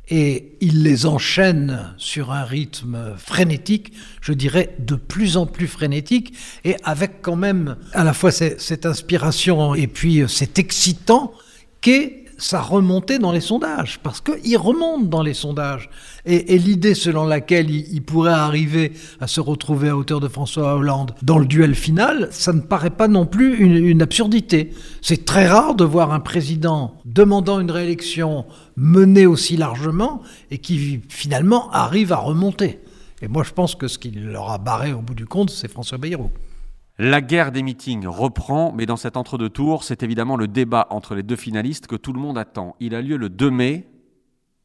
et il les enchaîne sur un rythme frénétique, je dirais de plus en plus frénétique, et avec quand même à la fois cette inspiration et puis cet excitant qu'est sa remontée dans les sondages, parce qu'il remonte dans les sondages. Et, l'idée selon laquelle il, pourrait arriver à se retrouver à hauteur de François Hollande dans le duel final, ça ne paraît pas non plus une, une absurdité. C'est très rare de voir un président demandant une réélection menée aussi largement et qui finalement arrive à remonter. Et moi je pense que ce qui leur a barré au bout du compte, c'est François Bayrou. La guerre des meetings reprend, mais dans cet entre-deux tours, c'est évidemment le débat entre les deux finalistes que tout le monde attend. Il a lieu le 2 mai,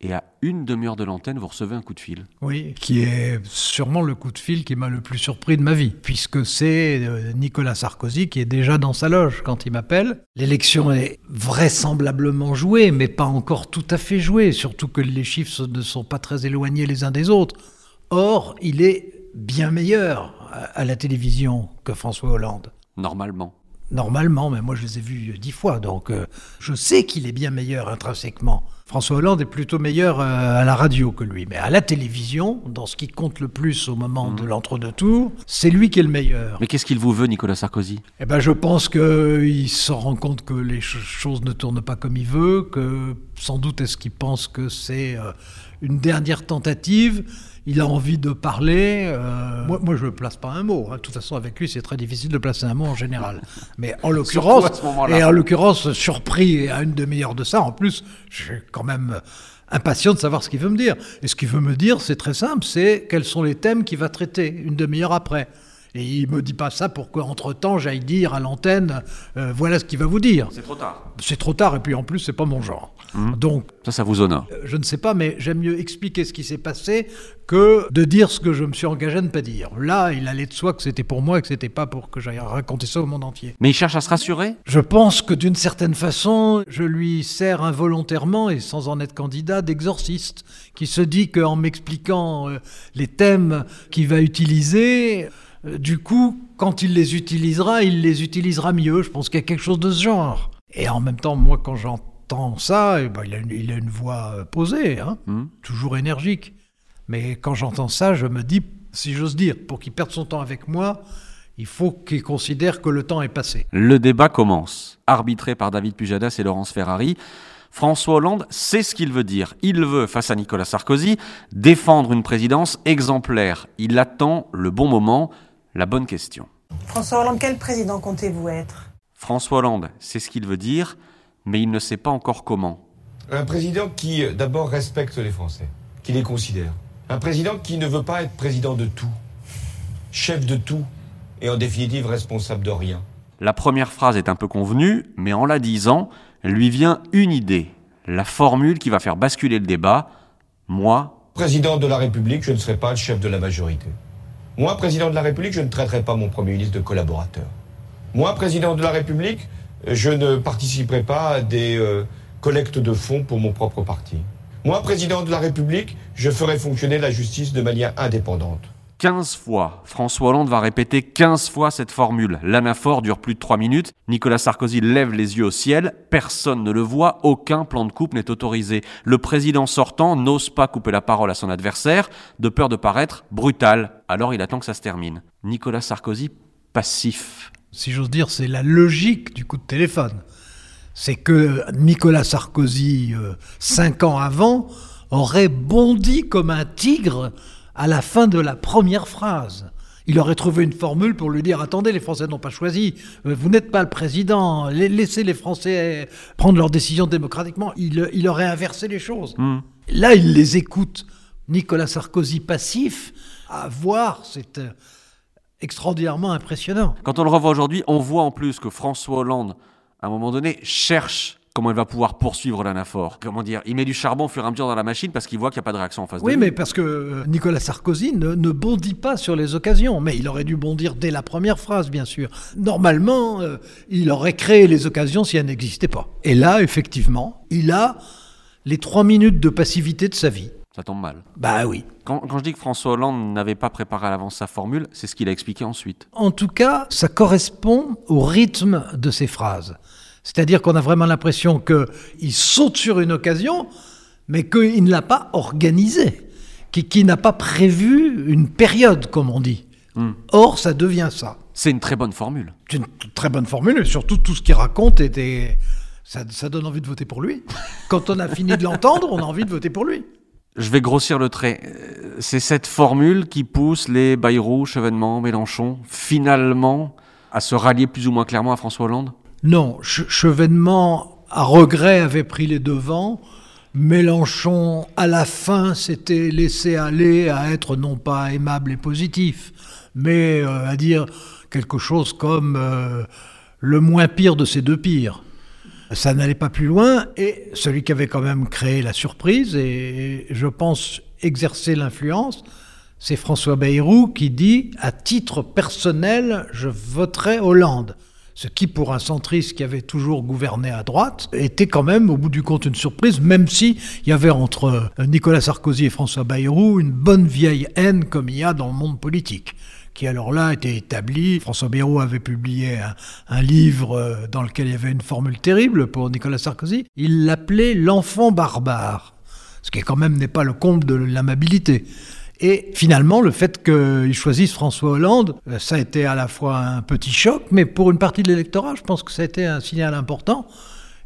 et à une demi-heure de l'antenne, vous recevez un coup de fil. Oui, qui est sûrement le coup de fil qui m'a le plus surpris de ma vie, puisque c'est Nicolas Sarkozy qui est déjà dans sa loge quand il m'appelle. L'élection est vraisemblablement jouée, mais pas encore tout à fait jouée, surtout que les chiffres ne sont pas très éloignés les uns des autres. Or, il est bien meilleur à la télévision que François Hollande. Normalement. Normalement, mais moi je les ai vus dix fois, donc euh, je sais qu'il est bien meilleur intrinsèquement. François Hollande est plutôt meilleur euh, à la radio que lui, mais à la télévision, dans ce qui compte le plus au moment mmh. de l'entre-deux tours, c'est lui qui est le meilleur. Mais qu'est-ce qu'il vous veut, Nicolas Sarkozy? Eh ben, je pense qu'il se rend compte que les choses ne tournent pas comme il veut, que sans doute est-ce qu'il pense que c'est euh, une dernière tentative il a envie de parler. Euh, moi, moi, je ne place pas un mot. Hein. De toute façon, avec lui, c'est très difficile de placer un mot en général. Mais en l'occurrence, et en l'occurrence, surpris à une demi-heure de ça, en plus, je suis quand même impatient de savoir ce qu'il veut me dire. Et ce qu'il veut me dire, c'est très simple, c'est quels sont les thèmes qu'il va traiter une demi-heure après. Et il me dit pas ça pour qu'entre-temps, j'aille dire à l'antenne, euh, voilà ce qu'il va vous dire. C'est trop tard. C'est trop tard, et puis en plus, c'est pas mon genre. Mmh. Donc, ça, ça vous honore. Euh, je ne sais pas, mais j'aime mieux expliquer ce qui s'est passé que de dire ce que je me suis engagé à ne pas dire. Là, il allait de soi que c'était pour moi et que c'était pas pour que j'aille raconter ça au monde entier. Mais il cherche à se rassurer? Je pense que d'une certaine façon, je lui sers involontairement et sans en être candidat d'exorciste, qui se dit qu'en m'expliquant euh, les thèmes qu'il va utiliser, du coup, quand il les utilisera, il les utilisera mieux. Je pense qu'il y a quelque chose de ce genre. Et en même temps, moi, quand j'entends ça, eh ben, il, a une, il, a une, voix euh, posée, hein, mmh. toujours énergique. Mais quand j'entends ça, je me dis, si j'ose dire, pour qu'il perde son temps avec moi, il faut qu'il considère que le temps est passé. Le débat commence. Arbitré par David Pujadas et Laurence Ferrari, François Hollande sait ce qu'il veut dire. Il veut, face à Nicolas Sarkozy, défendre une présidence exemplaire. Il attend le bon moment, la bonne question. François Hollande, quel président comptez-vous être? François Hollande sait ce qu'il veut dire, mais il ne sait pas encore comment. Un président qui, d'abord, respecte les Français, qui les considère. Un président qui ne veut pas être président de tout, chef de tout, et en définitive responsable de rien. La première phrase est un peu convenue, mais en la disant, lui vient une idée, la formule qui va faire basculer le débat. Moi, président de la République, je ne serai pas le chef de la majorité. Moi, président de la République, je ne traiterai pas mon Premier ministre de collaborateur. Moi, président de la République, je ne participerai pas à des euh, collectes de fonds pour mon propre parti. Moi, président de la République, je ferai fonctionner la justice de manière indépendante. 15 fois. François Hollande va répéter 15 fois cette formule. L'anaphore dure plus de 3 minutes. Nicolas Sarkozy lève les yeux au ciel. Personne ne le voit. Aucun plan de coupe n'est autorisé. Le président sortant n'ose pas couper la parole à son adversaire, de peur de paraître brutal. Alors il attend que ça se termine. Nicolas Sarkozy passif. Si j'ose dire, c'est la logique du coup de téléphone. C'est que Nicolas Sarkozy, euh, cinq ans avant, aurait bondi comme un tigre à la fin de la première phrase. Il aurait trouvé une formule pour lui dire attendez, les Français n'ont pas choisi, euh, vous n'êtes pas le président, laissez les Français prendre leurs décisions démocratiquement. Il, il aurait inversé les choses. Hmm. Là, il les écoute. Nicolas Sarkozy passif, à voir, c'est euh, extraordinairement impressionnant. Quand on le revoit aujourd'hui, on voit en plus que François Hollande, à un moment donné, cherche comment il va pouvoir poursuivre l'anaphore. Comment dire Il met du charbon au fur et à mesure dans la machine parce qu'il voit qu'il n'y a pas de réaction en face Oui, de lui. mais parce que euh, Nicolas Sarkozy ne, ne bondit pas sur les occasions. Mais il aurait dû bondir dès la première phrase, bien sûr. Normalement, euh, il aurait créé les occasions si elles n'existaient pas. Et là, effectivement, il a les trois minutes de passivité de sa vie. Ça tombe mal. Bah oui. Quand, quand je dis que François Hollande n'avait pas préparé à l'avance sa formule, c'est ce qu'il a expliqué ensuite. En tout cas, ça correspond au rythme de ses phrases. C'est-à-dire qu'on a vraiment l'impression qu'il saute sur une occasion, mais qu'il ne l'a pas organisée, qu'il n'a pas prévu une période, comme on dit. Hmm. Or, ça devient ça. C'est une très bonne formule. C'est une très bonne formule, et surtout tout ce qu'il raconte était... Ça, ça donne envie de voter pour lui. Quand on a fini de l'entendre, on a envie de voter pour lui. Je vais grossir le trait. Euh, C'est cette formule qui pousse les Bayrou, Chevènement, Mélenchon, finalement, à se rallier plus ou moins clairement à François Hollande? Non, Ch- Chevènement, à regret, avait pris les devants. Mélenchon, à la fin, s'était laissé aller à être non pas aimable et positif, mais euh, à dire quelque chose comme euh, le moins pire de ces deux pires. Ça n'allait pas plus loin, et celui qui avait quand même créé la surprise, et je pense exercer l'influence, c'est François Bayrou qui dit « à titre personnel, je voterai Hollande ». Ce qui, pour un centriste qui avait toujours gouverné à droite, était quand même, au bout du compte, une surprise, même si y avait entre euh, Nicolas Sarkozy et François Bayrou une bonne vieille haine comme il y a dans le monde politique qui alors là était établie. François Bayrou avait publié un, un livre euh, dans lequel il y avait une formule terrible pour Nicolas Sarkozy. Il l'appelait l'enfant barbare, ce qui quand même n'est pas le comble de l'amabilité. Et finalement, le fait qu'il choisisse François Hollande, euh, ça a été à la fois un petit choc, mais pour une partie de l'électorat, je pense que ça a été un signal important.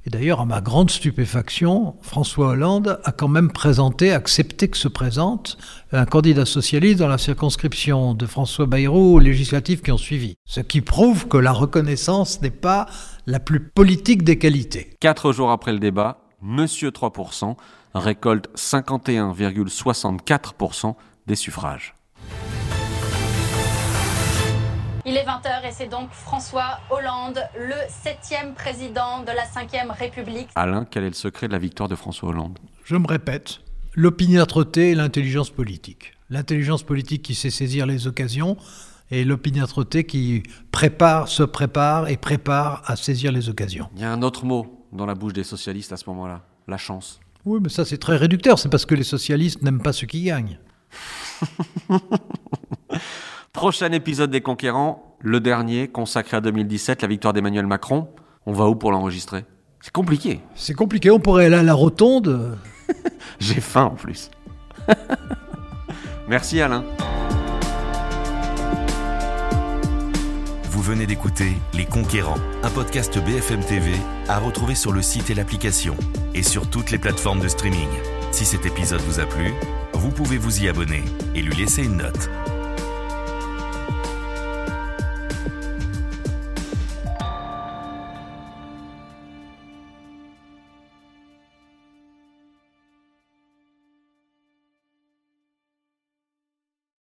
Et d'ailleurs, à ma grande stupéfaction, François Hollande a quand même présenté, accepté que se présente un candidat socialiste dans la circonscription de François Bayrou aux législatives qui ont suivi. Ce qui prouve que la reconnaissance n'est pas la plus politique des qualités. Quatre jours après le débat, Monsieur 3% récolte 51,64% des suffrages. Il est 20h et c'est donc François Hollande, le septième président de la Ve République. Alain, quel est le secret de la victoire de François Hollande? Je me répète, l'opiniâtreté et l'intelligence politique. L'intelligence politique qui sait saisir les occasions et l'opiniâtreté qui prépare, se prépare et prépare à saisir les occasions. Il y a un autre mot dans la bouche des socialistes à ce moment-là, la chance. Oui, mais ça c'est très réducteur, c'est parce que les socialistes n'aiment pas ceux qui gagnent. Prochain épisode des Conquérants, le dernier consacré à 2017, la victoire d'Emmanuel Macron. On va où pour l'enregistrer? C'est compliqué. C'est compliqué, on pourrait aller à la rotonde. J'ai faim en plus. Merci Alain. Vous venez d'écouter Les Conquérants, un podcast BFM TV à retrouver sur le site et l'application et sur toutes les plateformes de streaming. Si cet épisode vous a plu, vous pouvez vous y abonner et lui laisser une note.